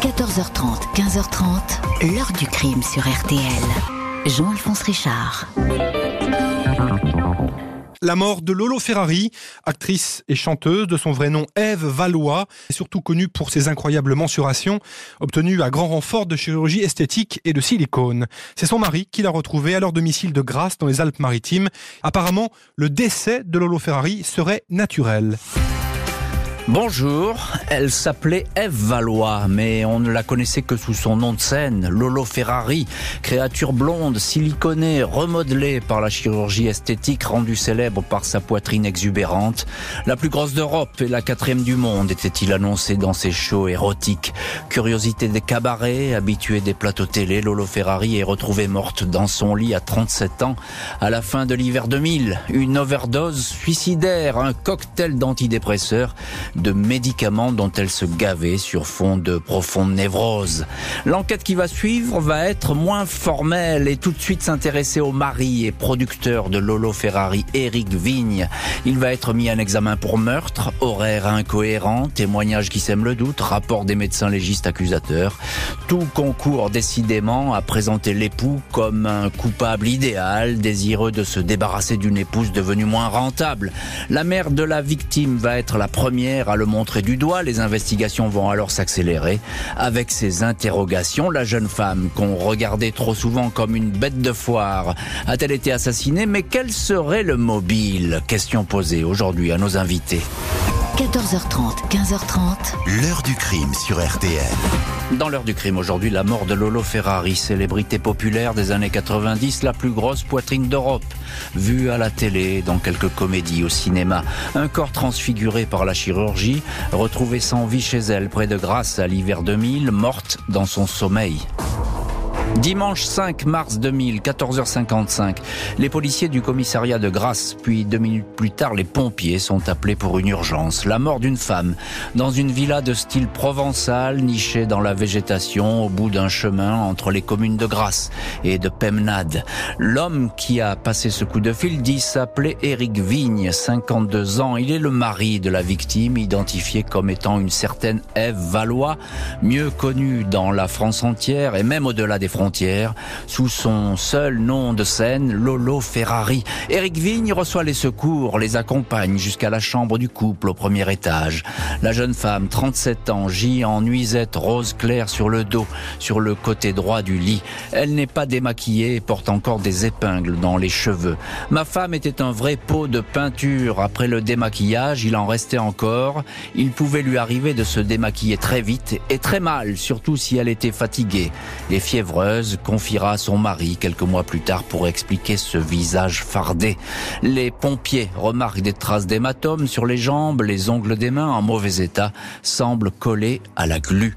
14h30, 15h30, l'heure du crime sur RTL. Jean-Alphonse Richard. La mort de Lolo Ferrari, actrice et chanteuse de son vrai nom Ève Valois, est surtout connue pour ses incroyables mensurations obtenues à grand renfort de chirurgie esthétique et de silicone. C'est son mari qui l'a retrouvée à leur domicile de Grasse dans les Alpes-Maritimes. Apparemment, le décès de Lolo Ferrari serait naturel. Bonjour, elle s'appelait Eve Valois, mais on ne la connaissait que sous son nom de scène, Lolo Ferrari, créature blonde, siliconée, remodelée par la chirurgie esthétique, rendue célèbre par sa poitrine exubérante. La plus grosse d'Europe et la quatrième du monde, était-il annoncé dans ses shows érotiques. Curiosité des cabarets, habituée des plateaux télé, Lolo Ferrari est retrouvée morte dans son lit à 37 ans, à la fin de l'hiver 2000. Une overdose suicidaire, un cocktail d'antidépresseurs de médicaments dont elle se gavait sur fond de profonde névrose. L'enquête qui va suivre va être moins formelle et tout de suite s'intéresser au mari et producteur de Lolo Ferrari, Eric Vigne. Il va être mis en examen pour meurtre, horaire incohérent, témoignage qui sème le doute, rapport des médecins légistes accusateurs. Tout concourt décidément à présenter l'époux comme un coupable idéal, désireux de se débarrasser d'une épouse devenue moins rentable. La mère de la victime va être la première à le montrer du doigt. Les investigations vont alors s'accélérer. Avec ces interrogations, la jeune femme qu'on regardait trop souvent comme une bête de foire a-t-elle été assassinée? Mais quel serait le mobile? Question posée aujourd'hui à nos invités. 14h30, 15h30. L'heure du crime sur RTL. Dans l'heure du crime aujourd'hui, la mort de Lolo Ferrari, célébrité populaire des années 90, la plus grosse poitrine d'Europe, vue à la télé, dans quelques comédies, au cinéma. Un corps transfiguré par la chirurgie, retrouvé sans vie chez elle, près de Grasse à l'hiver 2000, morte dans son sommeil. Dimanche 5 mars 2000, 14h55, les policiers du commissariat de Grasse, puis deux minutes plus tard, les pompiers sont appelés pour une urgence. La mort d'une femme dans une villa de style provençal nichée dans la végétation au bout d'un chemin entre les communes de Grasse et de Pemnade. L'homme qui a passé ce coup de fil dit s'appeler Éric Vigne, 52 ans. Il est le mari de la victime, identifié comme étant une certaine Ève Valois, mieux connue dans la France entière et même au-delà des frontières sous son seul nom de scène, Lolo Ferrari. Eric Vigne reçoit les secours, les accompagne jusqu'à la chambre du couple au premier étage. La jeune femme, 37 ans, gît en nuisette rose claire sur le dos, sur le côté droit du lit. Elle n'est pas démaquillée et porte encore des épingles dans les cheveux. Ma femme était un vrai pot de peinture. Après le démaquillage, il en restait encore. Il pouvait lui arriver de se démaquiller très vite et très mal, surtout si elle était fatiguée et confiera à son mari quelques mois plus tard pour expliquer ce visage fardé. Les pompiers remarquent des traces d'hématomes sur les jambes, les ongles des mains en mauvais état semblent collés à la glu.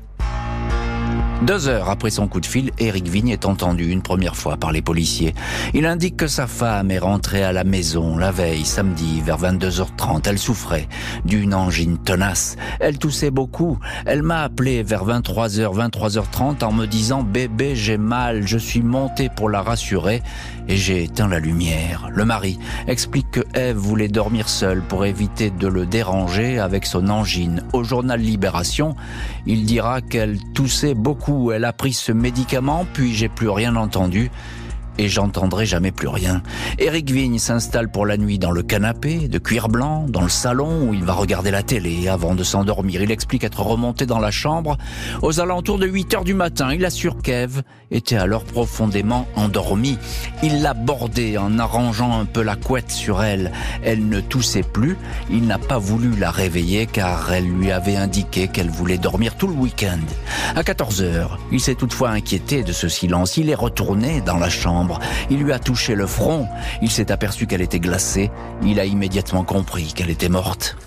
Deux heures après son coup de fil, Eric Vigne est entendu une première fois par les policiers. Il indique que sa femme est rentrée à la maison la veille, samedi, vers 22h30. Elle souffrait d'une angine tenace. Elle toussait beaucoup. Elle m'a appelé vers 23h, 23h30 en me disant bébé, j'ai mal. Je suis monté pour la rassurer et j'ai éteint la lumière. Le mari explique que Eve voulait dormir seule pour éviter de le déranger avec son angine. Au journal Libération, il dira qu'elle toussait beaucoup elle a pris ce médicament, puis j'ai plus rien entendu et j'entendrai jamais plus rien. Eric Vigne s'installe pour la nuit dans le canapé de cuir blanc, dans le salon où il va regarder la télé avant de s'endormir. Il explique être remonté dans la chambre aux alentours de 8 heures du matin. Il assure qu'Ève était alors profondément endormie. Il l'a bordée en arrangeant un peu la couette sur elle. Elle ne toussait plus. Il n'a pas voulu la réveiller car elle lui avait indiqué qu'elle voulait dormir tout le week-end. À 14 heures, il s'est toutefois inquiété de ce silence. Il est retourné dans la chambre il lui a touché le front. Il s'est aperçu qu'elle était glacée. Il a immédiatement compris qu'elle était morte.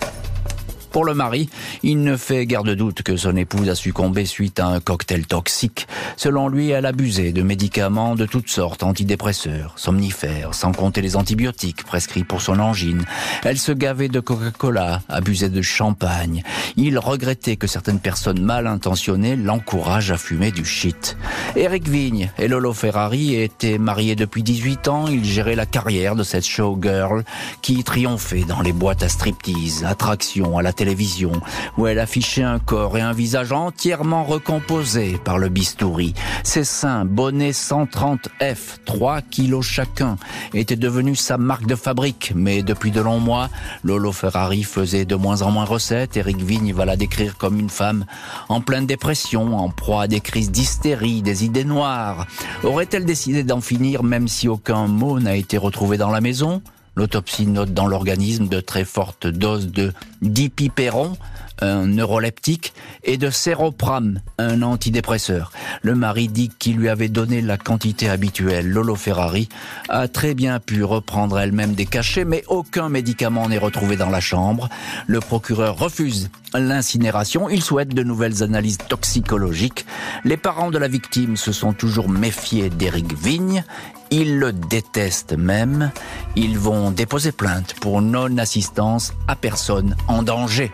Pour le mari, il ne fait guère de doute que son épouse a succombé suite à un cocktail toxique. Selon lui, elle abusait de médicaments de toutes sortes, antidépresseurs, somnifères, sans compter les antibiotiques prescrits pour son angine. Elle se gavait de Coca-Cola, abusait de champagne. Il regrettait que certaines personnes mal intentionnées l'encouragent à fumer du shit. Eric Vigne et Lolo Ferrari étaient mariés depuis 18 ans. Ils géraient la carrière de cette showgirl qui triomphait dans les boîtes à striptease, attractions à la télévision, où elle affichait un corps et un visage entièrement recomposés par le bistouri. Ses seins, bonnets 130F, 3 kilos chacun, étaient devenus sa marque de fabrique. Mais depuis de longs mois, Lolo Ferrari faisait de moins en moins recette. Eric Vigne va la décrire comme une femme en pleine dépression, en proie à des crises d'hystérie, des idées noires. Aurait-elle décidé d'en finir même si aucun mot n'a été retrouvé dans la maison? L'autopsie note dans l'organisme de très fortes doses de dipyperon, un neuroleptique, et de séropram, un antidépresseur. Le mari dit qu'il lui avait donné la quantité habituelle. Lolo Ferrari a très bien pu reprendre elle-même des cachets, mais aucun médicament n'est retrouvé dans la chambre. Le procureur refuse l'incinération. Il souhaite de nouvelles analyses toxicologiques. Les parents de la victime se sont toujours méfiés d'Éric Vigne. Ils le détestent même. Ils vont déposer plainte pour non-assistance à personne en danger.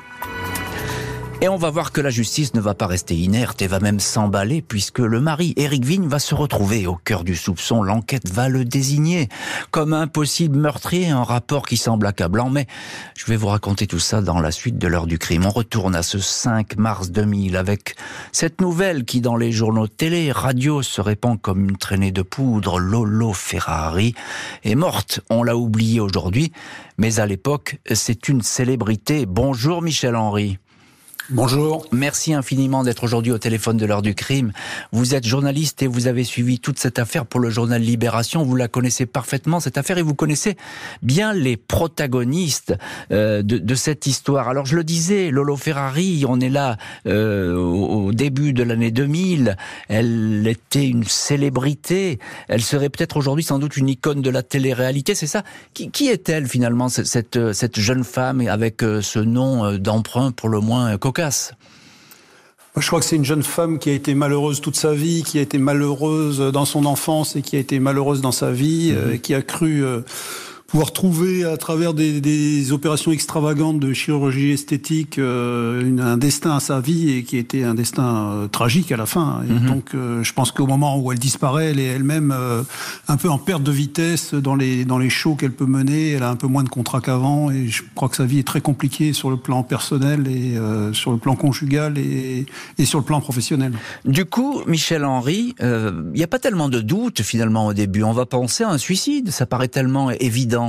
Et on va voir que la justice ne va pas rester inerte et va même s'emballer puisque le mari, Éric Vigne, va se retrouver au cœur du soupçon. L'enquête va le désigner comme un possible meurtrier, un rapport qui semble accablant. Mais je vais vous raconter tout ça dans la suite de l'heure du crime. On retourne à ce 5 mars 2000 avec cette nouvelle qui dans les journaux télé, radio se répand comme une traînée de poudre. Lolo Ferrari est morte. On l'a oublié aujourd'hui. Mais à l'époque, c'est une célébrité. Bonjour Michel Henry. Bonjour. Merci infiniment d'être aujourd'hui au téléphone de l'heure du crime. Vous êtes journaliste et vous avez suivi toute cette affaire pour le journal Libération. Vous la connaissez parfaitement, cette affaire, et vous connaissez bien les protagonistes euh, de, de, cette histoire. Alors je le disais, Lolo Ferrari, on est là euh, au début de l'année 2000. Elle était une célébrité. Elle serait peut-être aujourd'hui sans doute une icône de la télé-réalité. C'est ça Qui, qui est-elle finalement, cette, cette jeune femme avec euh, ce nom d'emprunt pour le moins cocasse. Je crois que c'est une jeune femme qui a été malheureuse toute sa vie, qui a été malheureuse dans son enfance et qui a été malheureuse dans sa vie, mmh. euh, qui a cru euh, pouvoir trouver à travers des, des, opérations extravagantes de chirurgie esthétique euh, une, un destin à sa vie et qui était un destin euh, tragique à la fin. Et mhm. Donc euh, je pense qu'au moment où elle disparaît, elle est elle-même un peu en perte de vitesse dans les dans les shows qu'elle peut mener. Elle a un peu moins de contrats qu'avant et je crois que sa vie est très compliquée sur le plan personnel et sur le plan conjugal et, et, sur le plan professionnel. Du coup, Michel Henry, il n'y a pas tellement de doutes finalement au début. On va penser à un suicide. Ça paraît tellement évident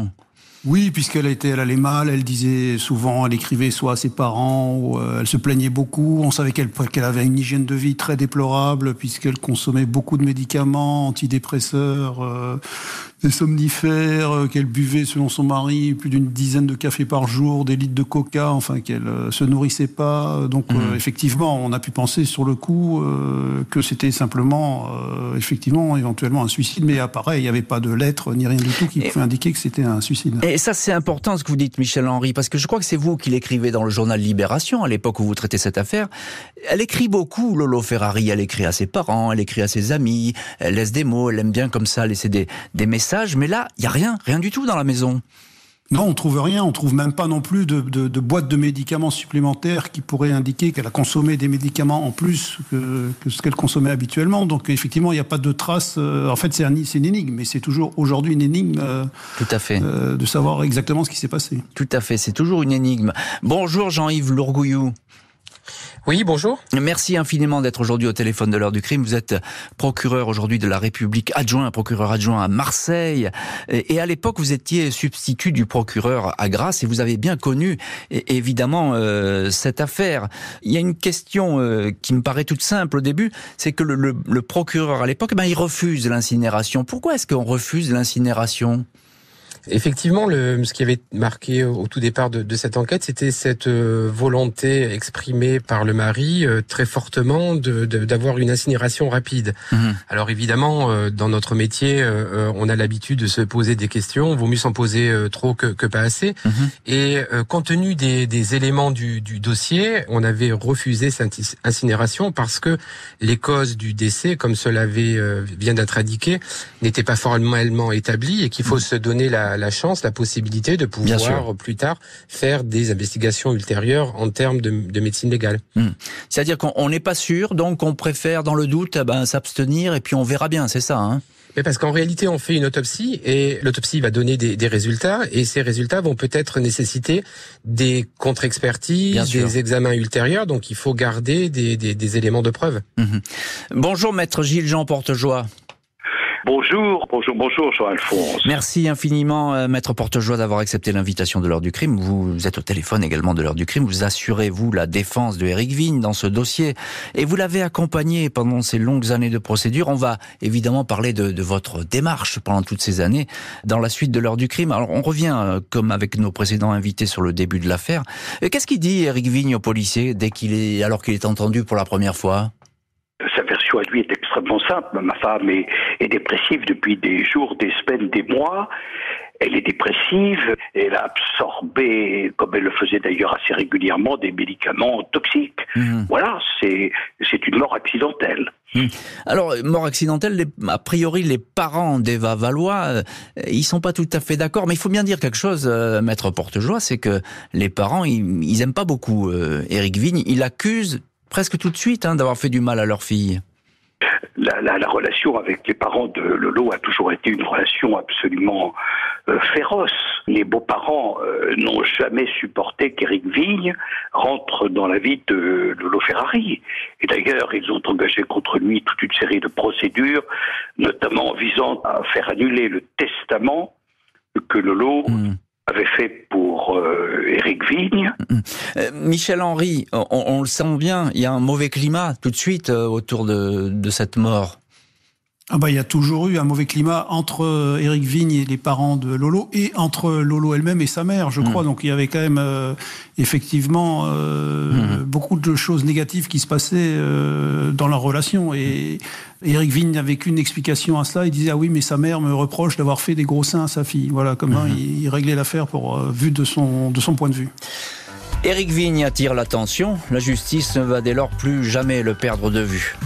oui, puisqu'elle était, elle allait mal, elle disait souvent, elle écrivait soit à ses parents, euh, elle se plaignait beaucoup. On savait qu'elle qu'elle avait une hygiène de vie très déplorable, puisqu'elle consommait beaucoup de médicaments, antidépresseurs, euh, des somnifères, euh, qu'elle buvait, selon son mari, plus d'une dizaine de cafés par jour, des litres de coca, enfin qu'elle euh, se nourrissait pas. Donc mmh. euh, effectivement, on a pu penser sur le coup que c'était simplement, effectivement, éventuellement un suicide. Mais pareil, il n'y avait pas de lettre ni rien du tout qui pouvait indiquer que c'était un suicide. Et ça, c'est important ce que vous dites, Michel Henry, parce que je crois que c'est vous qui l'écrivez dans le journal Libération à l'époque où vous traitez cette affaire. Elle écrit beaucoup, Lolo Ferrari. Elle écrit à ses parents, elle écrit à ses amis, elle laisse des mots, elle aime bien comme ça laisser des, des messages mais là, il y a rien, rien du tout dans la maison. Non, on trouve rien. On trouve même pas non plus de, de, de boîtes de médicaments supplémentaires qui pourraient indiquer qu'elle a consommé des médicaments en plus que, que ce qu'elle consommait habituellement. Donc effectivement, il n'y a pas de traces. Euh, en fait, c'est un, une énigme, mais c'est toujours aujourd'hui une énigme. Euh, Tout à fait. Euh, de savoir exactement ce qui s'est passé. Tout à fait. C'est toujours une énigme. Bonjour Jean-Yves Lourgouillou. Oui, bonjour. Merci infiniment d'être aujourd'hui au téléphone de l'heure du crime. Vous êtes procureur aujourd'hui de la République adjoint, procureur adjoint à Marseille. Et à l'époque, vous étiez substitut du procureur à Grasse et vous avez bien connu évidemment euh, cette affaire. Il y a une question euh, qui me paraît toute simple au début, c'est que le, le, le, procureur à l'époque, ben, il refuse l'incinération. Pourquoi est-ce qu'on refuse l'incinération? Effectivement, le, ce qui avait marqué au tout départ de, de cette enquête, c'était cette euh, volonté exprimée par le mari euh, très fortement d'avoir de, une incinération rapide. Mmh. Alors évidemment, euh, dans notre métier, on a l'habitude de se poser des questions. Vaut mieux s'en poser trop que, que, pas assez. Mmh. Et compte tenu des, des éléments du, du, dossier, on avait refusé cette incinération parce que les causes du décès, comme cela avait, vient d'être indiqué, n'étaient pas formellement établies et qu'il faut mmh. se donner la la, chance, la possibilité de pouvoir plus tard faire des investigations ultérieures en termes de, de médecine légale. Hmm. C'est-à-dire qu'on n'est pas sûr, donc on préfère dans le doute eh ben, s'abstenir et puis on verra bien, c'est ça hein Mais parce qu'en réalité, on fait une autopsie et l'autopsie va donner des, des, résultats et ces résultats vont peut-être nécessiter des contre-expertises, des examens ultérieurs. Donc, il faut garder des, des éléments de preuve. Mhm. Bonjour, maître Gilles Jean Portejoie. Bonjour, bonjour, bonjour, Jean-Alphonse. Merci infiniment, euh, Maître Portejoie, d'avoir accepté l'invitation de l'heure du crime. Vous êtes au téléphone également de l'heure du crime. Vous assurez, vous, la défense de Eric Vigne dans ce dossier. Et vous l'avez accompagné pendant ces longues années de procédure. On va évidemment parler de, votre démarche pendant toutes ces années dans la suite de l'heure du crime. Alors, on revient, euh, comme avec nos précédents invités, sur le début de l'affaire. Qu'est-ce qu'il dit, Eric Vigne, au policier, dès qu'il est, alors qu'il est entendu pour la première fois? Sa version à lui est extrêmement simple. Ma femme est, est, dépressive depuis des jours, des semaines, des mois. Elle est dépressive, elle a absorbé, comme elle le faisait d'ailleurs assez régulièrement, des médicaments toxiques. Mmh. Voilà, c'est une mort accidentelle. Mmh. Alors, mort accidentelle, les, a priori, les parents d'Eva Valois, euh, ils sont pas tout à fait d'accord, mais il faut bien dire quelque chose, euh, maître Portejoie, c'est que les parents, ils, ils aiment pas beaucoup euh, Éric Vigne. Il accuse presque tout de suite hein, d'avoir fait du mal à leur fille. La, la, la, relation avec les parents de Lolo a toujours été une relation absolument euh, féroce. Les beaux-parents euh, n'ont jamais supporté qu'Éric Vigne rentre dans la vie de Lolo Ferrari. Et d'ailleurs, ils ont engagé contre lui toute une série de procédures, notamment visant à faire annuler le testament que Lolo mmh avait fait pour euh, Vigne. Euh, Michel Henry, on, le sent bien, il y a un mauvais climat tout de suite euh, autour de cette mort. Ah bah, il y a toujours eu un mauvais climat entre Éric Vigne et les parents de Lolo et entre Lolo elle-même et sa mère, je crois. Mmh. Donc il y avait quand même euh, effectivement euh, mmh. beaucoup de choses négatives qui se passaient euh, dans leur relation. Et Éric Vigne n'avait qu'une explication à cela. Il disait ah oui mais sa mère me reproche d'avoir fait des gros seins à sa fille. Voilà comment mmh. il, il, réglait l'affaire pour vu de son de son point de vue. Éric Vigne attire l'attention. La justice ne va dès lors plus jamais le perdre de vue.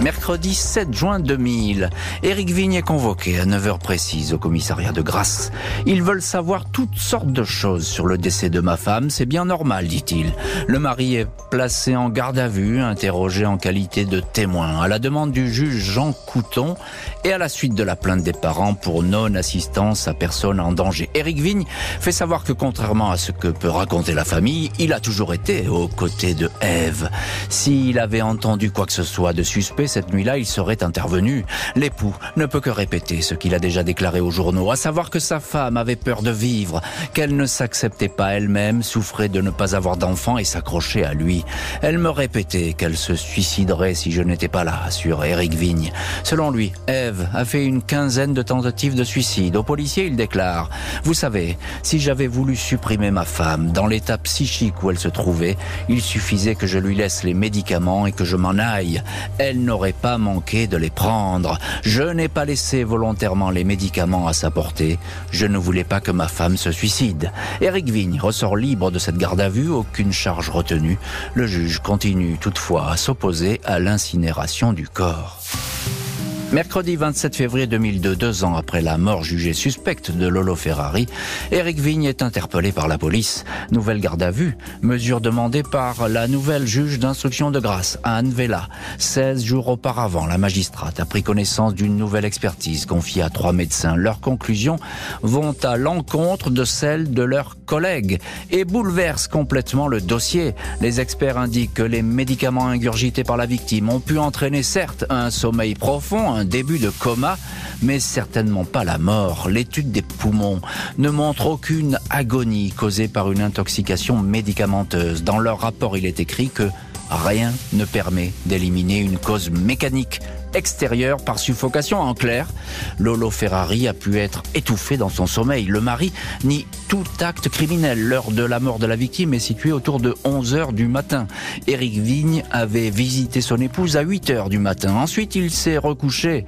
Mercredi 7 juin 2000, Éric Vigne est convoqué à 9h précise au commissariat de Grasse. Ils veulent savoir toutes sortes de choses sur le décès de ma femme, c'est bien normal, dit-il. Le mari est placé en garde à vue, interrogé en qualité de témoin, à la demande du juge Jean Couton et à la suite de la plainte des parents pour non-assistance à personne en danger. Éric Vigne fait savoir que contrairement à ce que peut raconter la famille, il a toujours été aux côtés de Ève. S'il avait entendu quoi que ce soit de suspect, cette nuit-là, il serait intervenu. L'époux ne peut que répéter ce qu'il a déjà déclaré aux journaux, à savoir que sa femme avait peur de vivre, qu'elle ne s'acceptait pas elle-même, souffrait de ne pas avoir d'enfant et s'accrochait à lui. Elle me répétait qu'elle se suiciderait si je n'étais pas là, assure Eric Vigne. Selon lui, Eve a fait une quinzaine de tentatives de suicide. Au policier, il déclare Vous savez, si j'avais voulu supprimer ma femme dans l'état psychique où elle se trouvait, il suffisait que je lui laisse les médicaments et que je m'en aille. Elle n'aurait pas manqué de les prendre. Je n'ai pas laissé volontairement les médicaments à sa portée. Je ne voulais pas que ma femme se suicide. Eric Vigne ressort libre de cette garde à vue, aucune charge retenue. Le juge continue toutefois à s'opposer à l'incinération du corps. Mercredi 27 février 2002, deux ans après la mort jugée suspecte de Lolo Ferrari, Eric Vigne est interpellé par la police. Nouvelle garde à vue, mesure demandée par la nouvelle juge d'instruction de grâce, Anne Vella. 16 jours auparavant, la magistrate a pris connaissance d'une nouvelle expertise confiée à trois médecins. Leurs conclusions vont à l'encontre de celles de leurs collègues et bouleversent complètement le dossier. Les experts indiquent que les médicaments ingurgités par la victime ont pu entraîner certes un sommeil profond, un début de coma, mais certainement pas la mort. L'étude des poumons ne montre aucune agonie causée par une intoxication médicamenteuse. Dans leur rapport, il est écrit que rien ne permet d'éliminer une cause mécanique extérieure par suffocation. En clair, Lolo Ferrari a pu être étouffé dans son sommeil. Le mari nie tout acte criminel. L'heure de la mort de la victime est située autour de 11 heures du matin. Éric Vigne avait visité son épouse à 8 heures du matin. Ensuite, il s'est recouché.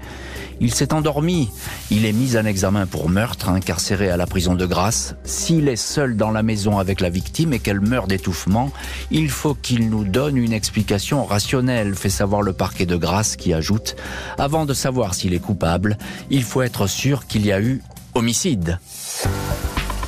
Il s'est endormi. Il est mis en examen pour meurtre, incarcéré à la prison de Grasse. S'il est seul dans la maison avec la victime et qu'elle meurt d'étouffement, il faut qu'il nous donne une explication rationnelle, fait savoir le parquet de Grasse qui ajoute, avant de savoir s'il est coupable, il faut être sûr qu'il y a eu homicide.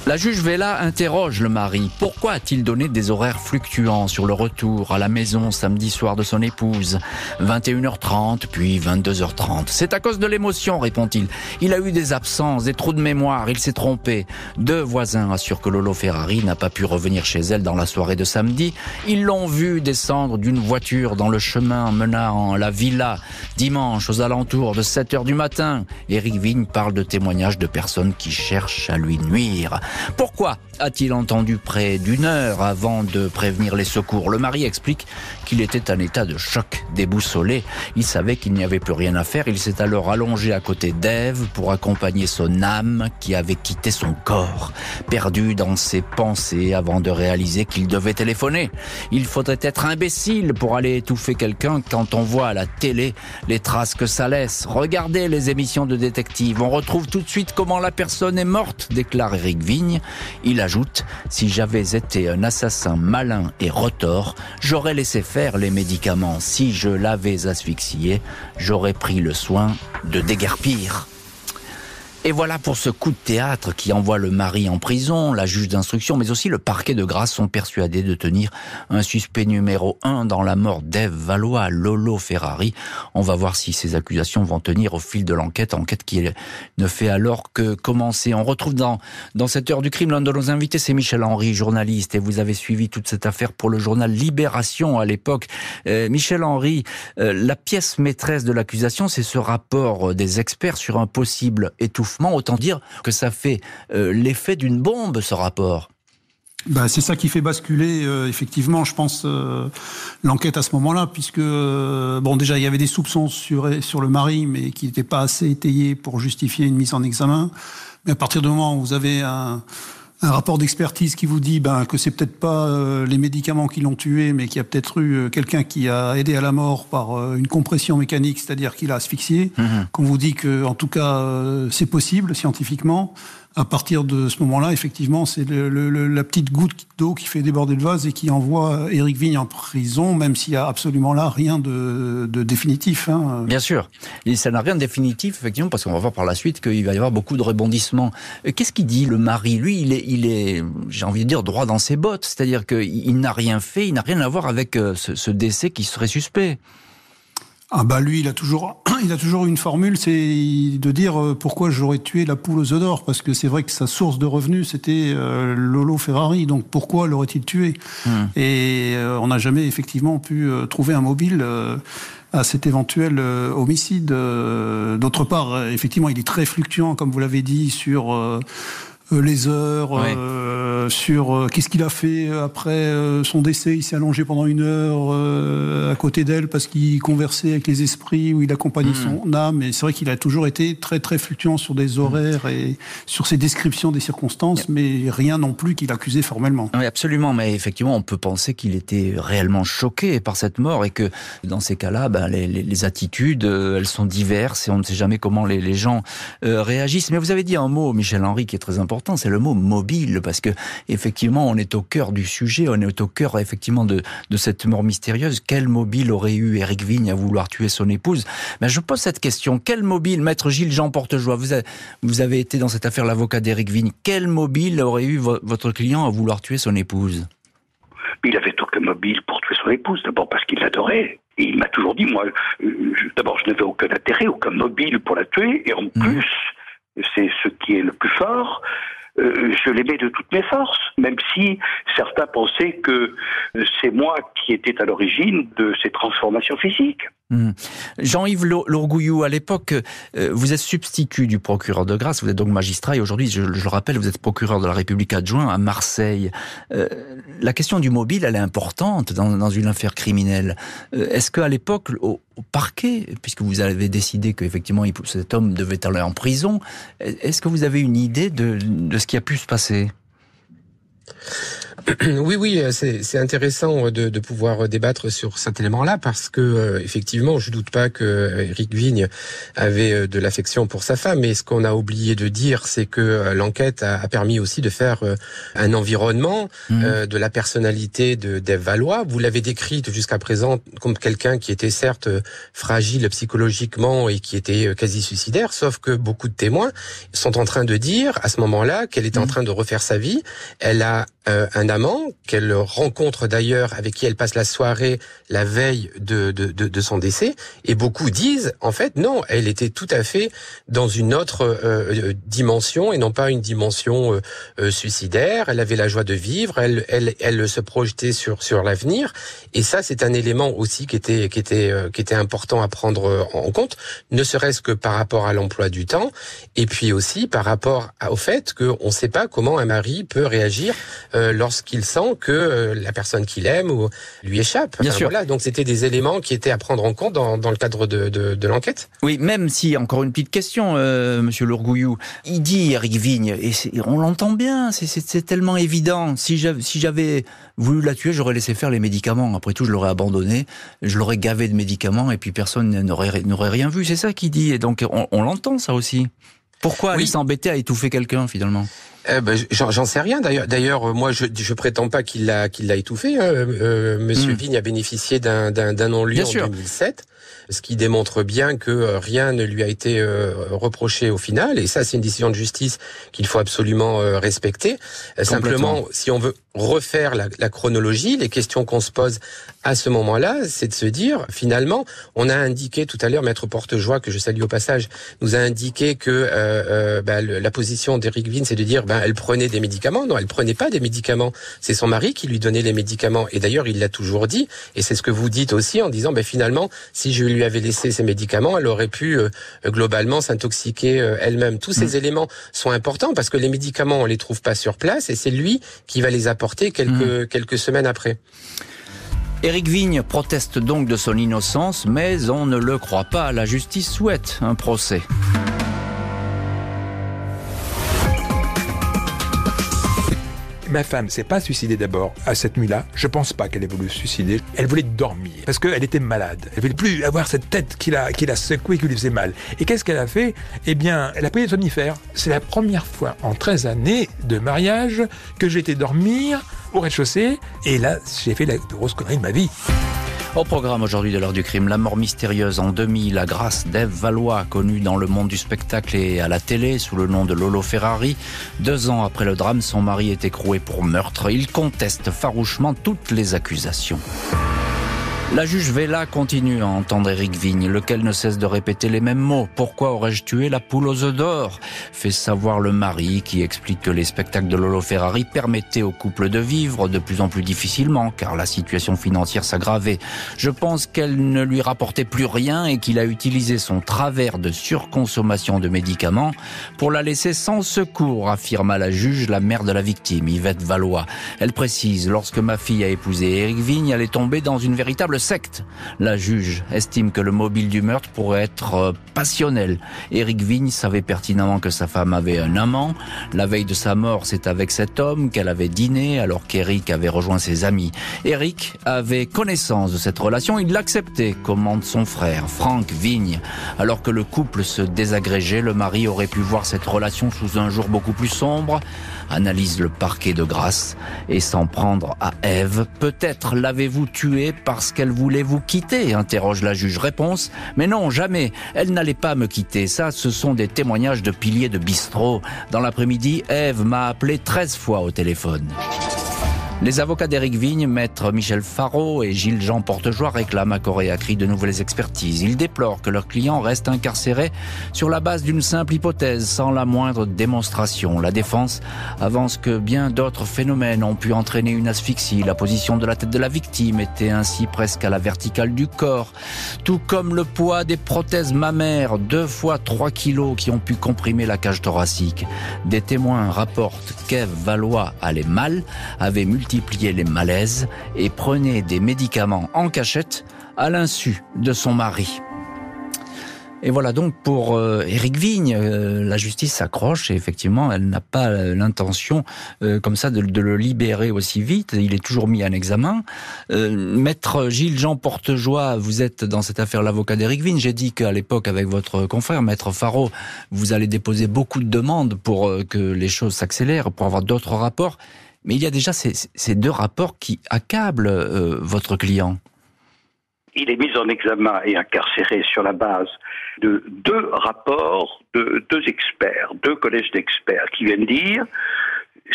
La juge Vella interroge le mari. Pourquoi a-t-il donné des horaires fluctuants sur le retour à la maison samedi soir de son épouse? 21h30 puis 22h30. C'est à cause de l'émotion, répond-il. Il a eu des absences, des trous de mémoire, il s'est trompé. Deux voisins assurent que Lolo Ferrari n'a pas pu revenir chez elle dans la soirée de samedi. Ils l'ont vu descendre d'une voiture dans le chemin menant à la villa dimanche aux alentours de 7 h du matin. Eric Vigne parle de témoignages de personnes qui cherchent à lui nuire. Pourquoi a-t-il entendu près d'une heure avant de prévenir les secours? Le mari explique qu'il était en état de choc, déboussolé. Il savait qu'il n'y avait plus rien à faire. Il s'est alors allongé à côté d'Ève pour accompagner son âme qui avait quitté son corps, perdu dans ses pensées avant de réaliser qu'il devait téléphoner. Il faudrait être imbécile pour aller étouffer quelqu'un quand on voit à la télé les traces que ça laisse. Regardez les émissions de détectives. On retrouve tout de suite comment la personne est morte, déclare Eric Vigne. Il ajoute, si j'avais été un assassin malin et retors, j'aurais laissé faire les médicaments. Si je l'avais asphyxié, j'aurais pris le soin de déguerpir. Et voilà pour ce coup de théâtre qui envoie le mari en prison, la juge d'instruction, mais aussi le parquet de grâce sont persuadés de tenir un suspect numéro un dans la mort d'Ève Valois, Lolo Ferrari. On va voir si ces accusations vont tenir au fil de l'enquête, enquête qui ne fait alors que commencer. On retrouve dans, dans cette heure du crime l'un de nos invités, c'est Michel Henry, journaliste, et vous avez suivi toute cette affaire pour le journal Libération à l'époque. Euh, Michel Henry, euh, la pièce maîtresse de l'accusation, c'est ce rapport des experts sur un possible étouffement Autant dire que ça fait euh, l'effet d'une bombe, ce rapport. Ben, c'est ça qui fait basculer euh, effectivement, je pense, euh, l'enquête à ce moment-là, puisque bon déjà il y avait des soupçons sur sur le mari, mais qui n'étaient pas assez étayés pour justifier une mise en examen. Mais à partir du moment où vous avez un un rapport d'expertise qui vous dit ben, que c'est peut-être pas euh, les médicaments qui l'ont tué, mais qu'il y a peut-être eu euh, quelqu'un qui a aidé à la mort par euh, une compression mécanique, c'est-à-dire qu'il a asphyxié, mhm. qu'on vous dit que, en tout cas, c'est possible scientifiquement à partir de ce moment-là, effectivement, c'est la petite goutte d'eau qui fait déborder le vase et qui envoie Éric Vigne en prison, même s'il y a absolument là rien de, définitif. Hein. Bien sûr, et ça n'a rien de définitif, effectivement, parce qu'on va voir par la suite qu'il va y avoir beaucoup de rebondissements. Euh, qu'est-ce qu'il dit, le mari? Lui, il est, il est j'ai envie de dire, droit dans ses bottes, c'est-à-dire qu'il n'a rien fait, il n'a rien à voir avec euh, ce décès qui serait suspect. Ah bah lui, il a toujours, il a toujours une formule, c'est de dire euh, pourquoi j'aurais tué la poule aux œufs d'or, parce que c'est vrai que sa source de revenus c'était euh, Lolo Ferrari, donc pourquoi l'aurait-il tué? Hmm. Et euh, on n'a jamais effectivement pu trouver un mobile à cet éventuel homicide. D'autre part, effectivement, il est très fluctuant, comme vous l'avez dit, sur les heures, euh, sur euh, qu'est-ce qu'il a fait après son décès? Il s'est allongé pendant une heure à côté d'elle parce qu'il conversait avec les esprits ou il accompagnait hmm. son âme. Et c'est vrai qu'il a toujours été très très fluctuant sur des horaires et sur ses descriptions des circonstances, mais rien non plus qu'il accusait formellement. Oui, absolument. Mais effectivement, on peut penser qu'il était réellement choqué par cette mort et que dans ces cas-là, ben, les, attitudes, elles sont diverses et on ne sait jamais comment les, les gens réagissent. Mais vous avez dit un mot, Michel Henry, qui est très important c'est le mot mobile, parce que effectivement, on est au cœur du sujet, on est au cœur effectivement de, cette mort mystérieuse. Quel mobile aurait eu Eric Vigne à vouloir tuer son épouse? Mais je pose cette question. Quel mobile, maître Gilles Jean Portejoie, vous avez, vous avez été dans cette affaire l'avocat d'Eric Vigne. Quel mobile aurait eu votre client à vouloir tuer son épouse? Il avait aucun mobile pour tuer son épouse, d'abord parce qu'il l'adorait. Et il m'a toujours dit, moi, euh, d'abord, je n'avais aucun intérêt, aucun mobile pour la tuer, et en mhm. plus, c'est ce qui est le plus fort, euh, je l'aimais de toutes mes forces, même si certains pensaient que c'est moi qui étais à l'origine de ces transformations physiques. Hmm. Jean-Yves Lourgouillou, à l'époque, euh, vous êtes substitut du procureur de grâce, vous êtes donc magistrat et aujourd'hui, je, le rappelle, vous êtes procureur de la République adjoint à Marseille. Euh, la question du mobile, elle est importante dans, une affaire criminelle. Est-ce qu'à l'époque, au, parquet, puisque vous avez décidé qu'effectivement cet homme devait aller en prison, est-ce que vous avez une idée de ce qui a pu se passer? Oui, oui, euh, c'est intéressant de, de, pouvoir débattre sur cet élément-là parce que euh, effectivement, je doute pas que Eric Vigne avait euh, de l'affection pour sa femme, mais ce qu'on a oublié de dire, c'est que l'enquête a, permis aussi de faire un environnement mmh. de la personnalité de d'Ève Valois. Vous l'avez décrite jusqu'à présent comme quelqu'un qui était certes fragile psychologiquement et qui était quasi suicidaire, sauf que beaucoup de témoins sont en train de dire à ce moment-là qu'elle est en mmh. train de refaire sa vie. Elle a un amant qu'elle rencontre d'ailleurs avec qui elle passe la soirée la veille de, de, de, de, son décès. Et beaucoup disent, en fait, non, elle était tout à fait dans une autre euh, euh, dimension et non pas une dimension euh, suicidaire. Elle avait la joie de vivre, elle, elle, elle se projetait sur, sur l'avenir. Et ça, c'est un élément aussi qui était, qui, était, qui était important à prendre en compte, ne serait-ce que par rapport à l'emploi du temps, et puis aussi par rapport au fait qu'on ne sait pas comment un mari peut réagir lorsqu'il sent que euh, la personne qu'il aime ou lui échappe. Bien sûr. Voilà, donc c'était des éléments qui étaient à prendre en compte dans, dans le cadre de, de, de l'enquête. Oui, même si encore une petite question, euh, Monsieur Lourgouillou, il dit Eric Vigne et on l'entend bien, c'est tellement évident. Si j'avais voulu la tuer, j'aurais laissé faire les médicaments. Après tout, je l'aurais abandonné, je l'aurais gavé de médicaments et puis personne n'aurait n'aurait rien vu. C'est ça qu'il dit. Et donc on, on l'entend ça aussi. Pourquoi oui. aller s'embêter à étouffer quelqu'un finalement? Eh ben, J'en sais rien. D'ailleurs, d'ailleurs, euh, moi, je, je prétends pas qu'il l'a qu'il l'a étouffé. Hein. Euh, Monsieur hmm. Vigne a bénéficié d'un d'un non-lieu en 2007 ce qui démontre bien que euh, rien ne lui a été euh, reproché au final. Et ça, c'est une décision de justice qu'il faut absolument respecter. Simplement, si on veut refaire la, la chronologie, les questions qu'on se pose à ce moment-là, c'est de se dire, finalement, on a indiqué tout à l'heure, Maître Portejoie, que je salue au passage, nous a indiqué que euh, euh bah, la position d'Eric Vin, c'est de dire, ben, elle prenait des médicaments. Non, elle prenait pas des médicaments. C'est son mari qui lui donnait les médicaments. Et d'ailleurs, il l'a toujours dit. Et c'est ce que vous dites aussi en disant, ben, finalement, si je lui avais laissé ces médicaments, elle aurait pu euh, globalement s'intoxiquer euh, elle-même. Tous ces mmh. éléments sont importants parce que les médicaments, on les trouve pas sur place et c'est lui qui va les apporter quelques, mmh. quelques semaines après. Éric Vigne proteste donc de son innocence, mais on ne le croit pas. La justice souhaite un procès. Ma femme s'est pas suicidée d'abord à cette nuit-là. Je pense pas qu'elle ait voulu se suicider. Elle voulait dormir parce qu'elle était malade. Elle voulait plus avoir cette tête qui la, qui la secouée, qui lui faisait mal. Et qu'est-ce qu'elle a fait? Eh bien, elle a pris des somnifères. C'est la première fois en 13 années de mariage que j'ai été dormir au rez-de-chaussée. Et là, j'ai fait la grosse connerie de ma vie. Au programme aujourd'hui de l'heure du crime, la mort mystérieuse en demi, la grâce d'Ève Valois, connue dans le monde du spectacle et à la télé sous le nom de Lolo Ferrari. Deux ans après le drame, son mari est écroué pour meurtre. Il conteste farouchement toutes les accusations. La juge Vella continue à entendre Eric Vigne, lequel ne cesse de répéter les mêmes mots. Pourquoi aurais-je tué la poule aux œufs d'or? Fait savoir le mari qui explique que les spectacles de Lolo Ferrari permettaient au couple de vivre de plus en plus difficilement car la situation financière s'aggravait. Je pense qu'elle ne lui rapportait plus rien et qu'il a utilisé son travers de surconsommation de médicaments pour la laisser sans secours, affirma la juge, la mère de la victime, Yvette Valois. Elle précise, lorsque ma fille a épousé Eric Vigne, elle est tombée dans une véritable secte. La juge estime que le mobile du meurtre pourrait être euh, passionnel. Éric Vigne savait pertinemment que sa femme avait un amant. La veille de sa mort, c'est avec cet homme qu'elle avait dîné alors qu'Éric avait rejoint ses amis. Éric avait connaissance de cette relation, il l'acceptait, commande son frère, Franck Vigne. Alors que le couple se désagrégeait, le mari aurait pu voir cette relation sous un jour beaucoup plus sombre analyse le parquet de grâce et s'en prendre à Ève. Peut-être l'avez-vous tuée parce qu'elle voulait vous quitter interroge la juge. Réponse Mais non, jamais. Elle n'allait pas me quitter. Ça, ce sont des témoignages de piliers de bistrot. Dans l'après-midi, Ève m'a appelé 13 fois au téléphone. Les avocats d'Éric Vigne, maître Michel Faro et Gilles-Jean Portejoie réclament à Corée à cri de nouvelles expertises. Ils déplorent que leur client reste incarcéré sur la base d'une simple hypothèse, sans la moindre démonstration. La défense avance que bien d'autres phénomènes ont pu entraîner une asphyxie. La position de la tête de la victime était ainsi presque à la verticale du corps, tout comme le poids des prothèses mammaires, deux fois trois kilos qui ont pu comprimer la cage thoracique. Des témoins rapportent qu'Ève Valois allait mal, avait multiplié les malaises et prenait des médicaments en cachette à l'insu de son mari. Et voilà donc pour euh, Éric Vigne, euh, la justice s'accroche et effectivement elle n'a pas euh, l'intention comme ça de, le libérer aussi vite. Il est toujours mis en examen. Maître Gilles Jean Portejoie, vous êtes dans cette affaire l'avocat d'Éric Vigne. J'ai dit qu'à l'époque avec votre confrère Maître Faro, vous allez déposer beaucoup de demandes pour que les choses s'accélèrent, pour avoir d'autres rapports. Mais il y a déjà ces, ces deux rapports qui accablent votre client. Il est mis en examen et incarcéré sur la base de deux rapports de deux experts, deux collèges d'experts qui viennent dire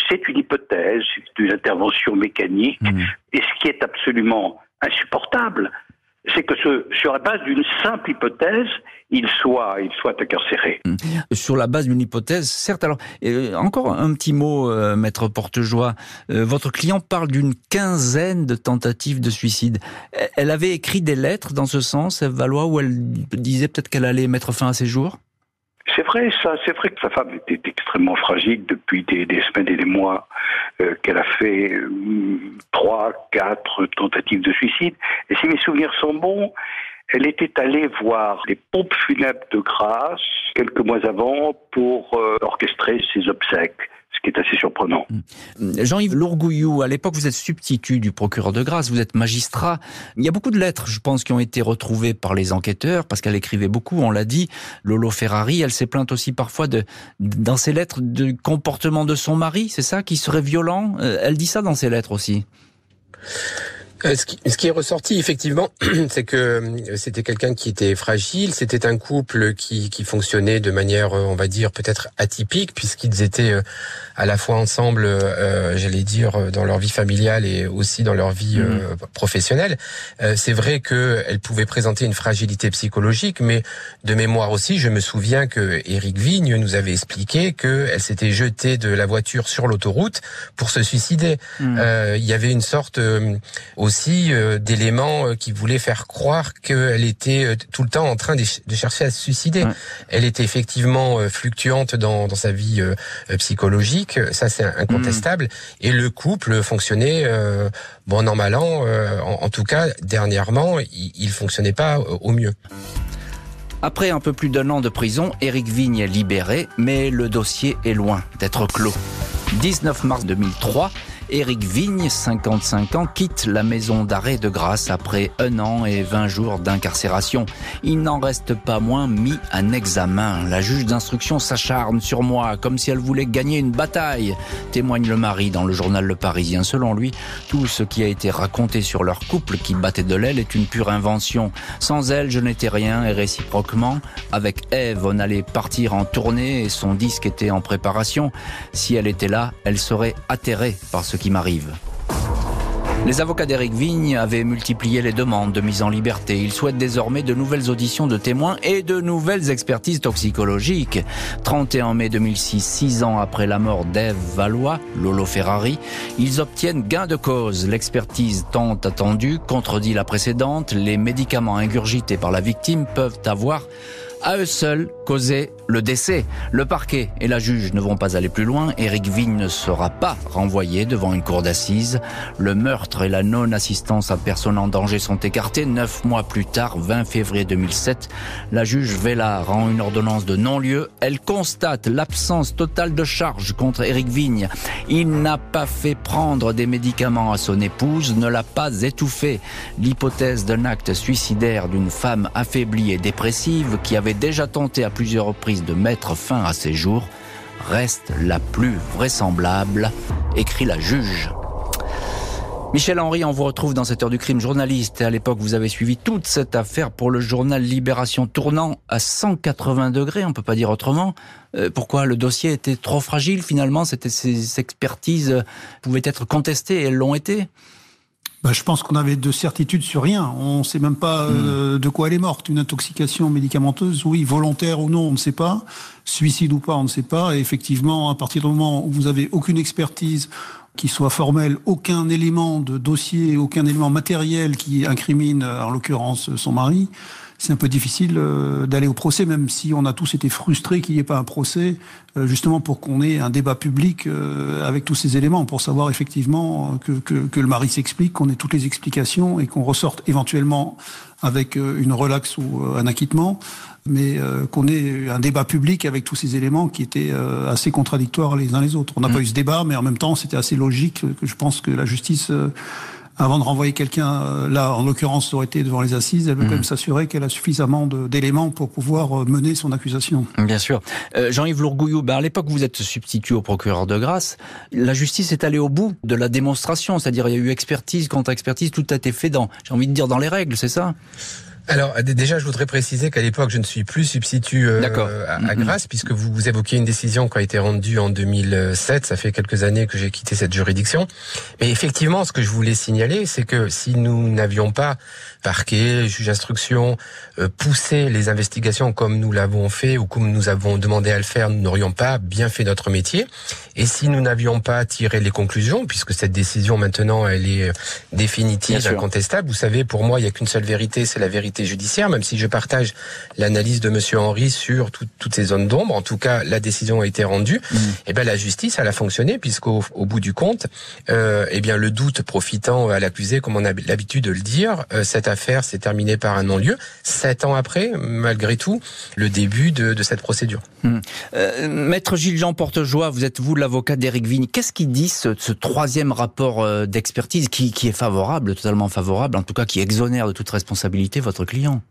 c'est une hypothèse d'une intervention mécanique mmh. et ce qui est absolument insupportable, c'est que ce, sur la base d'une simple hypothèse, il soit, il soit incarcéré. Hum. Sur la base d'une hypothèse, certes. Alors, euh, encore un petit mot, euh, maître Portejoie. Euh, votre client parle d'une quinzaine de tentatives de suicide. Elle avait écrit des lettres dans ce sens, Eve Valois, où elle disait peut-être qu'elle allait mettre fin à ses jours? C'est vrai, ça. C'est vrai que sa femme était extrêmement fragile depuis des, semaines et des mois, euh, qu'elle a fait euh, trois, quatre tentatives de suicide. Et si mes souvenirs sont bons, elle était allée voir les pompes funèbres de Grasse quelques mois avant pour euh, orchestrer ses obsèques ce qui est assez surprenant. Mm. Jean-Yves Lourgouillou, à l'époque, vous êtes substitut du procureur de grâce, vous êtes magistrat. Il y a beaucoup de lettres, je pense, qui ont été retrouvées par les enquêteurs, parce qu'elle écrivait beaucoup, on l'a dit. Lolo Ferrari, elle s'est plainte aussi parfois de, dans ses lettres, du comportement de son mari, c'est ça, qui serait violent? Euh, elle dit ça dans ses lettres aussi. Euh, ce qui, est ressorti effectivement, c'est que euh, c'était quelqu'un qui était fragile. C'était un couple qui, qui fonctionnait de manière, euh, on va dire, peut-être atypique, puisqu'ils étaient à la fois ensemble, j'allais dire, dans leur vie familiale et aussi dans leur vie mmh. professionnelle. c'est vrai qu'elle pouvait présenter une fragilité psychologique, mais de mémoire aussi, je me souviens que Éric Vigne nous avait expliqué qu'elle s'était jetée de la voiture sur l'autoroute pour se suicider. Mmh. il y avait une sorte aussi euh, d'éléments euh, qui voulaient faire croire qu'elle était euh, tout le temps en train de, chercher à se suicider. Elle était effectivement fluctuante dans, dans sa vie psychologique, ça c'est incontestable. Mm. Et le couple fonctionnait bon an mal an. En, tout cas, dernièrement, il, il fonctionnait pas au mieux. Après un peu plus d'un an de prison, Éric Vigne est libéré, mais le dossier est loin d'être clos. 19 mars 2003, Éric Vigne, 55 ans, quitte la maison d'arrêt de grâce après un an et 20 jours d'incarcération. Il n'en reste pas moins mis en examen. La juge d'instruction s'acharne sur moi comme si elle voulait gagner une bataille, témoigne le mari dans le journal Le Parisien. Selon lui, tout ce qui a été raconté sur leur couple qui battait de l'aile est une pure invention. Sans elle, je n'étais rien et réciproquement, avec Eve, on allait partir en tournée et son disque était en préparation. Si elle était là, elle serait atterrée par ce qui m'arrive. Les avocats d'Éric Vigne avaient multiplié les demandes de mise en liberté. Ils souhaitent désormais de nouvelles auditions de témoins et de nouvelles expertises toxicologiques. 31 mai 2006, six ans après la mort d'Ève Valois, Lolo Ferrari, ils obtiennent gain de cause. L'expertise tant attendue contredit la précédente. Les médicaments ingurgités par la victime peuvent avoir à eux seuls causer le décès. Le parquet et la juge ne vont pas aller plus loin. Éric Vigne ne sera pas renvoyé devant une cour d'assises. Le meurtre et la non-assistance à personne en danger sont écartés. Neuf mois plus tard, 20 février 2007, la juge Vella rend une ordonnance de non-lieu. Elle constate l'absence totale de charge contre Éric Vigne. Il n'a pas fait prendre des médicaments à son épouse, ne l'a pas étouffé. L'hypothèse d'un acte suicidaire d'une femme affaiblie et dépressive qui avait déjà tenté à plusieurs reprises de mettre fin à ses jours reste la plus vraisemblable, écrit la juge. Michel Henry, on vous retrouve dans cette heure du crime journaliste. À l'époque, vous avez suivi toute cette affaire pour le journal Libération tournant à 180 degrés, on peut pas dire autrement. Euh, pourquoi le dossier était trop fragile finalement? C'était ces expertises pouvaient être contestées et elles l'ont été? Bah, je pense qu'on avait de certitude sur rien. On ne sait même pas euh, hmm. de quoi elle est morte. Une intoxication médicamenteuse, oui, volontaire ou non, on ne sait pas. Suicide ou pas, on ne sait pas. Et effectivement, à partir du moment où vous avez aucune expertise qui soit formelle, aucun élément de dossier, aucun élément matériel qui incrimine, en l'occurrence, son mari, c'est un peu difficile euh, d'aller au procès, même si on a tous été frustrés qu'il n'y ait pas un procès, euh, justement pour qu'on ait un débat public euh, avec tous ces éléments, pour savoir effectivement que, que, que le mari s'explique, qu'on ait toutes les explications et qu'on ressorte éventuellement avec une relaxe ou un acquittement, mais qu'on ait un débat public avec tous ces éléments qui étaient assez contradictoires les uns les autres. On n'a pas mmh. eu ce débat, mais en même temps, c'était assez logique que je pense que la justice avant de renvoyer quelqu'un, euh, là en l'occurrence ça aurait été devant les assises, elle veut quand même mhm. s'assurer qu'elle a suffisamment d'éléments pour pouvoir euh, mener son accusation. Bien sûr. Euh, Jean-Yves Lourgouillou, ben à l'époque vous êtes substitut au procureur de grâce, la justice est allée au bout de la démonstration, c'est-à-dire il y a eu expertise contre expertise, tout a été fait dans, j'ai envie de dire dans les règles, c'est ça? Alors déjà, je voudrais préciser qu'à l'époque, je ne suis plus substitut euh, à, à, mm-hmm. Grasse, puisque vous, vous évoquez une décision qui a été rendue en 2007. Ça fait quelques années que j'ai quitté cette juridiction. Mais effectivement, ce que je voulais signaler, c'est que si nous n'avions pas parquet, juge d'instruction, euh, poussé les investigations comme nous l'avons fait ou comme nous avons demandé à le faire, nous n'aurions pas bien fait notre métier. Et si nous n'avions pas tiré les conclusions, puisque cette décision maintenant, elle est définitive, incontestable, vous savez, pour moi, il n'y a qu'une seule vérité, c'est la vérité judiciaire, même si je partage l'analyse de Monsieur Henry sur toutes ces zones d'ombre. En tout cas, la décision a été rendue. Mm. Et eh ben la justice, elle a fonctionné puisqu'au au bout du compte, euh, eh bien le doute profitant à l'accusé, comme on a l'habitude de le dire, euh, cette affaire s'est terminée par un non-lieu. Sept ans après, malgré tout, le début de, de cette procédure. Mm. Euh, Maître Gilles-Jean Portejoie, vous êtes vous l'avocat d'Éric Vigne. Qu'est-ce qu'il dit ce, ce, troisième rapport euh, d'expertise qui, qui est favorable, totalement favorable, en tout cas qui exonère de toute responsabilité votre client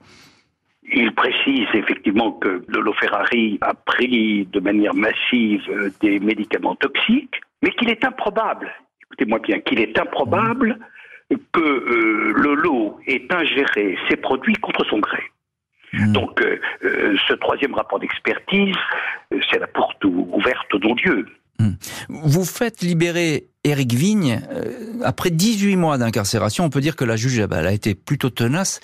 il précise effectivement que Lolo Ferrari a pris de manière massive euh, des médicaments toxiques, mais qu'il est improbable, écoutez-moi bien, qu'il est improbable que euh, Lolo ait ingéré ces produits contre son gré. Hmm. Donc, euh, ce troisième rapport d'expertise, c'est la porte ouverte au non-Dieu. Hmm. Vous faites libérer Éric Vigne après 18 mois d'incarcération. On peut dire que la juge elle a été plutôt tenace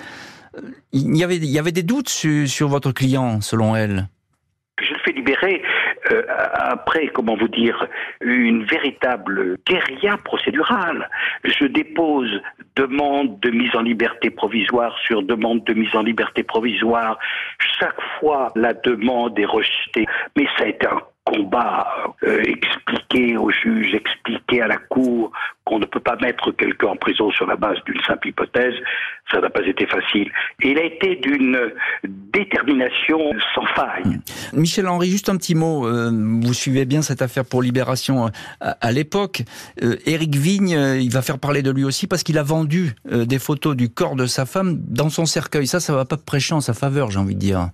il y avait, il y avait des doutes sur, votre client, selon elle. Je le fais libérer euh, après, comment vous dire, une véritable guérilla procédurale. Je dépose demande de mise en liberté provisoire sur demande de mise en liberté provisoire. Chaque fois, la demande est rejetée. Mais ça a été un combat euh, expliqué au juge, expliqué à la cour qu'on ne peut pas mettre quelqu'un en prison sur la base d'une simple hypothèse, ça n'a pas été facile. Et il a été d'une détermination sans faille. Michel Henry, juste un petit mot. Euh, vous suivez bien cette affaire pour Libération euh, à, l'époque. Éric Vigne, il va faire parler de lui aussi parce qu'il a vendu des photos du corps de sa femme dans son cercueil. Ça, ça va pas prêcher en sa faveur, j'ai envie de dire.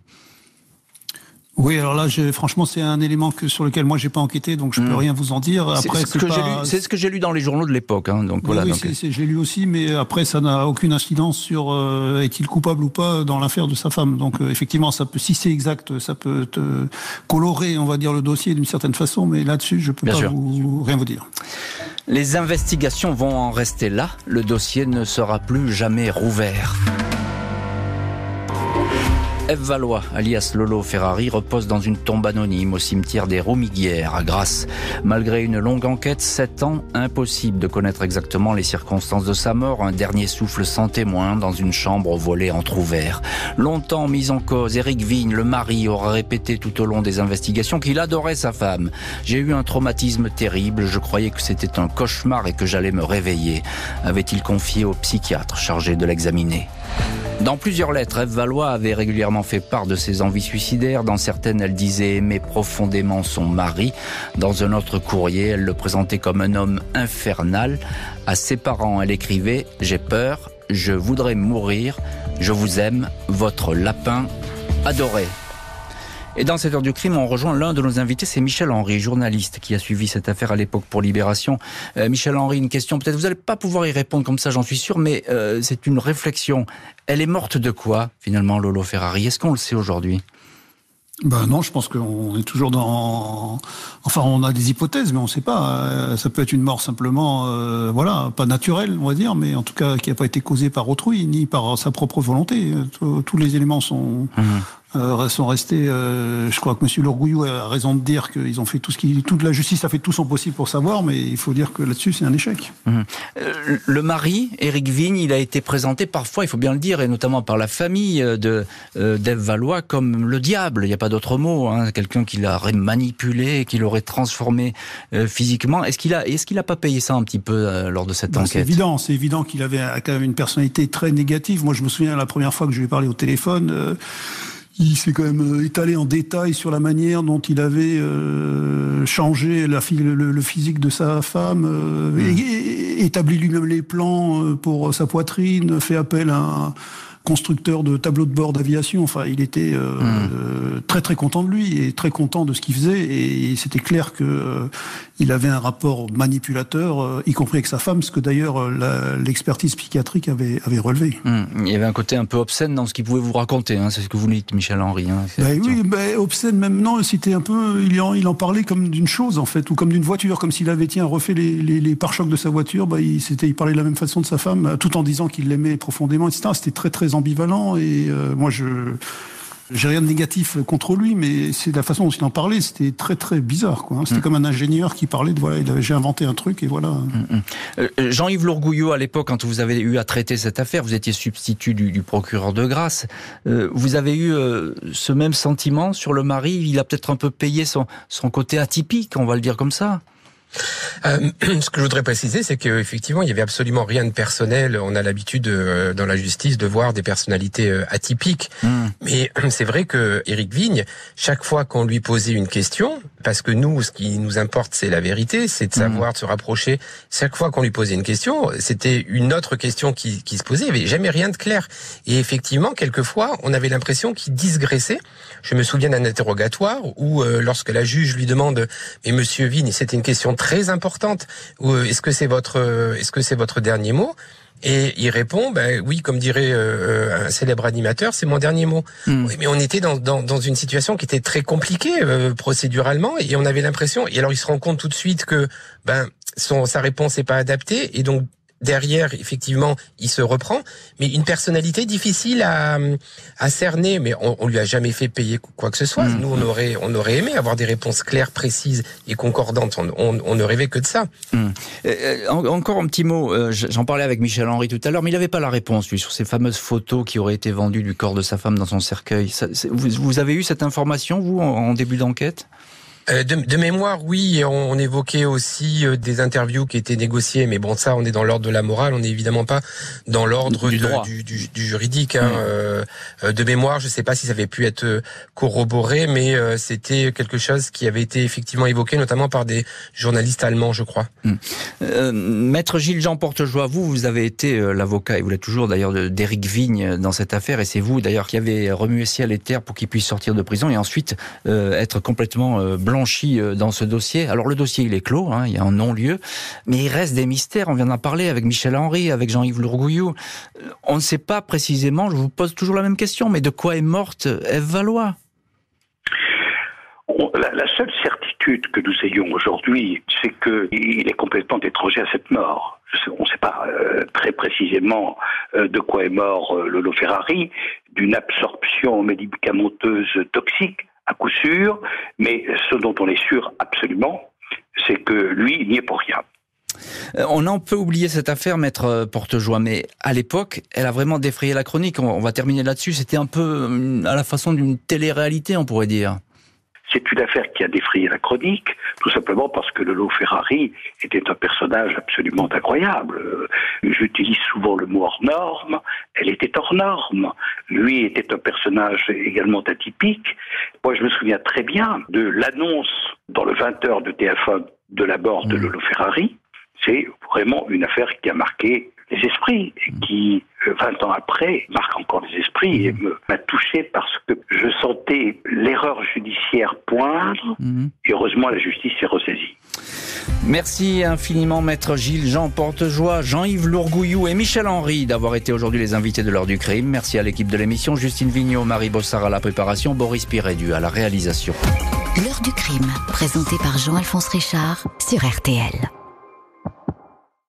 Oui, alors là, franchement, c'est un élément que, sur lequel moi, j'ai pas enquêté, donc je peux hmm. rien vous en dire. Après, c'est ce que j'ai lu dans les journaux de l'époque. Hein, donc voilà. Oui, j'ai lu aussi, mais après, ça n'a aucune incidence sur euh, est-il coupable ou pas dans l'affaire de sa femme. Donc euh, effectivement, ça peut, si c'est exact, ça peut te colorer, on va dire, le dossier d'une certaine façon, mais là-dessus, je peux pas vous, rien vous dire. Les investigations vont en rester là. Le dossier ne sera plus jamais rouvert. Eve Valois, alias Lolo Ferrari, repose dans une tombe anonyme au cimetière des Romiguières à Grasse. Malgré une longue enquête, sept ans, impossible de connaître exactement les circonstances de sa mort. Un dernier souffle sans témoin dans une chambre au volet entr'ouvert. Longtemps mis en cause, Eric Vigne, le mari, aura répété tout au long des investigations qu'il adorait sa femme. J'ai eu un traumatisme terrible, je croyais que c'était un cauchemar et que j'allais me réveiller. Avait-il confié au psychiatre chargé de l'examiner. Dans plusieurs lettres, Eve Valois avait régulièrement fait part de ses envies suicidaires. Dans certaines, elle disait aimer profondément son mari. Dans un autre courrier, elle le présentait comme un homme infernal. À ses parents, elle écrivait ⁇ J'ai peur, je voudrais mourir, je vous aime, votre lapin adoré ⁇ et dans cette heure du crime, on rejoint l'un de nos invités, c'est Michel Henry, journaliste qui a suivi cette affaire à l'époque pour Libération. Euh, Michel Henry, une question, peut-être vous n'allez pas pouvoir y répondre comme ça, j'en suis sûr, mais euh, c'est une réflexion. Elle est morte de quoi, finalement, Lolo Ferrari? Est-ce qu'on le sait aujourd'hui? Ben non, je pense qu'on est toujours dans. Enfin, on a des hypothèses, mais on ne sait pas. Euh, ça peut être une mort simplement, euh, voilà, pas naturelle, on va dire, mais en tout cas qui n'a pas été causée par autrui ni par sa propre volonté. Tous les éléments sont mmh. Euh, sont restés. Euh, je crois que Monsieur Lourgouillou a raison de dire qu'ils ont fait tout ce qui, toute la justice a fait tout son possible pour savoir, mais il faut dire que là-dessus c'est un échec. Mmh. Euh, le mari, Éric Vigne, il a été présenté parfois, il faut bien le dire, et notamment par la famille de d'Ève Valois comme le diable. Il n'y a pas d'autre mot. Hein, Quelqu'un qui l'aurait manipulé, qui l'aurait transformé physiquement. Est-ce qu'il a, est-ce qu'il a pas payé ça un petit peu lors de cette ben, enquête C'est évident, c'est évident qu'il avait quand même une personnalité très négative. Moi, je me souviens la première fois que je lui ai parlé au téléphone il s'est quand même euh, étalé en détail sur la manière dont il avait euh, changé la, le, le, physique de sa femme, euh, mmh. établi lui-même les plans pour sa poitrine, fait appel à un constructeur de tableaux de bord d'aviation. Enfin, il était euh, mmh. très très content de lui et très content de ce qu'il faisait. Et, c'était clair que euh, il avait un rapport manipulateur, euh, y compris avec sa femme, ce que d'ailleurs l'expertise psychiatrique avait, avait relevé. Mmh. Il y avait un côté un peu obscène dans ce qu'il pouvait vous raconter. Hein, c'est ce que vous dites, Michel Henry. Hein, ben oui, ben, obscène même non. C'était un peu, il en, il en parlait comme d'une chose en fait, ou comme d'une voiture, comme s'il avait tiens refait les, les, les pare-chocs de sa voiture. Ben, il, il parlait de la même façon de sa femme, tout en disant qu'il l'aimait profondément, etc. C'était très très ambivalent et euh, moi je j'ai rien de négatif contre lui, mais c'est la façon dont il en parlait, c'était très très bizarre. Quoi. Hein. C'était mm. comme un ingénieur qui parlait de voilà, j'ai inventé un truc et voilà. Mm, mm. Euh, Jean-Yves Lourgouillot, à l'époque, quand vous avez eu à traiter cette affaire, vous étiez substitut du, procureur de grâce. Euh, vous avez eu ce même sentiment sur le mari Il a peut-être un peu payé son, son côté atypique, on va le dire comme ça. Euh, ce que je voudrais préciser, c'est qu'effectivement, il y avait absolument rien de personnel. On a l'habitude euh, dans la justice de voir des personnalités euh, atypiques, hmm. mais c'est vrai que Éric Vigne, chaque fois qu'on lui posait une question, parce que nous, ce qui nous importe, c'est la vérité, c'est de hmm. savoir de se rapprocher. Chaque fois qu'on lui posait une question, c'était une autre question qui, qui se posait. Il n'y avait jamais rien de clair. Et effectivement, quelquefois, on avait l'impression qu'il disgraissait. Je me souviens d'un interrogatoire où, lorsque la juge lui demande, mais Monsieur Vigne, c'était une question très importante. Euh, est-ce que c'est votre, euh, est-ce que c'est votre dernier mot? Et il répond, ben oui, comme dirait euh, un célèbre animateur, c'est mon dernier mot. Hmm. mais on était dans, dans, dans, une situation qui était très compliquée procéduralement, et on avait l'impression. Et alors il se rend compte tout de suite que ben son sa réponse n'est pas adaptée, et donc derrière, effectivement, il se reprend, mais une personnalité difficile à, à cerner. Mais on, on lui a jamais fait payer quoi que ce soit. Mm. Nous, on aurait, on aurait aimé avoir des réponses claires, précises et concordantes. On, on, ne rêvait que de ça. Mm. Euh, euh encore un petit mot. Euh, j'en parlais avec Michel Henry tout à l'heure, mais il n'avait pas la réponse lui sur ces fameuses photos qui auraient été vendues du corps de sa femme dans son cercueil. Ça, vous, vous, avez eu cette information vous en début d'enquête? Euh, de, de, mémoire, oui, on, on, évoquait aussi euh, des interviews qui étaient négociées, mais bon, ça, on est dans l'ordre de la morale, on est évidemment pas dans l'ordre du, du, du, du, juridique. Hein. Euh, de mémoire, je sais pas si ça avait pu être corroboré, mais c'était quelque chose qui avait été effectivement évoqué, notamment par des journalistes allemands, je crois. Hmm. Maître Gilles Jean Portejoie, vous, vous avez été l'avocat, et vous l'êtes toujours d'ailleurs, d'Éric Vigne dans cette affaire, et c'est vous d'ailleurs qui avez remué ciel et terre pour qu'il puisse sortir de prison et ensuite être complètement blanc euh, dans ce dossier. Alors le dossier il est clos, hein, il y a un non-lieu, mais il reste des mystères. On vient d'en parler avec Michel Henry, avec Jean-Yves Lourgouillou. Euh, on ne sait pas précisément. Je vous pose toujours la même question, mais de quoi est morte Eve Valois? La, seule certitude que nous ayons aujourd'hui, c'est qu'il est complètement étranger à cette mort. On ne sait pas euh, très précisément de quoi est mort Lolo Ferrari, d'une absorption médicamenteuse toxique à coup sûr, mais ce dont on est sûr absolument, c'est que lui n'y est pour rien. Euh, on en peut oublier cette affaire, maître euh, Portejoie, mais à l'époque, elle a vraiment défrayé la chronique. On va terminer là-dessus. C'était un peu euh, à la façon d'une télé-réalité, on pourrait dire. C'est une affaire qui a défrayé la chronique, tout simplement parce que Lolo Ferrari était un personnage absolument incroyable. J'utilise souvent le mot hors norme, elle était hors norme. Lui était un personnage également atypique. Moi, je me souviens très bien de l'annonce dans le 20h de TF1 de la mort de mmh. Lolo Ferrari. C'est vraiment une affaire qui a marqué les esprits qui, 20 euh, ans après, marque encore les esprits et mhm. m'a touché parce que je sentais l'erreur judiciaire poindre mhm. et heureusement la justice s'est ressaisie. Merci infiniment Maître Gilles, Jean Portejoie, Jean-Yves Lourgouillou et Michel Henry d'avoir été aujourd'hui les invités de l'heure du crime. Merci à l'équipe de l'émission, Justine Vignot, Marie Bossard à la préparation, Boris Pirédu à la réalisation. L'heure du crime, présenté par Jean-Alphonse Richard sur RTL.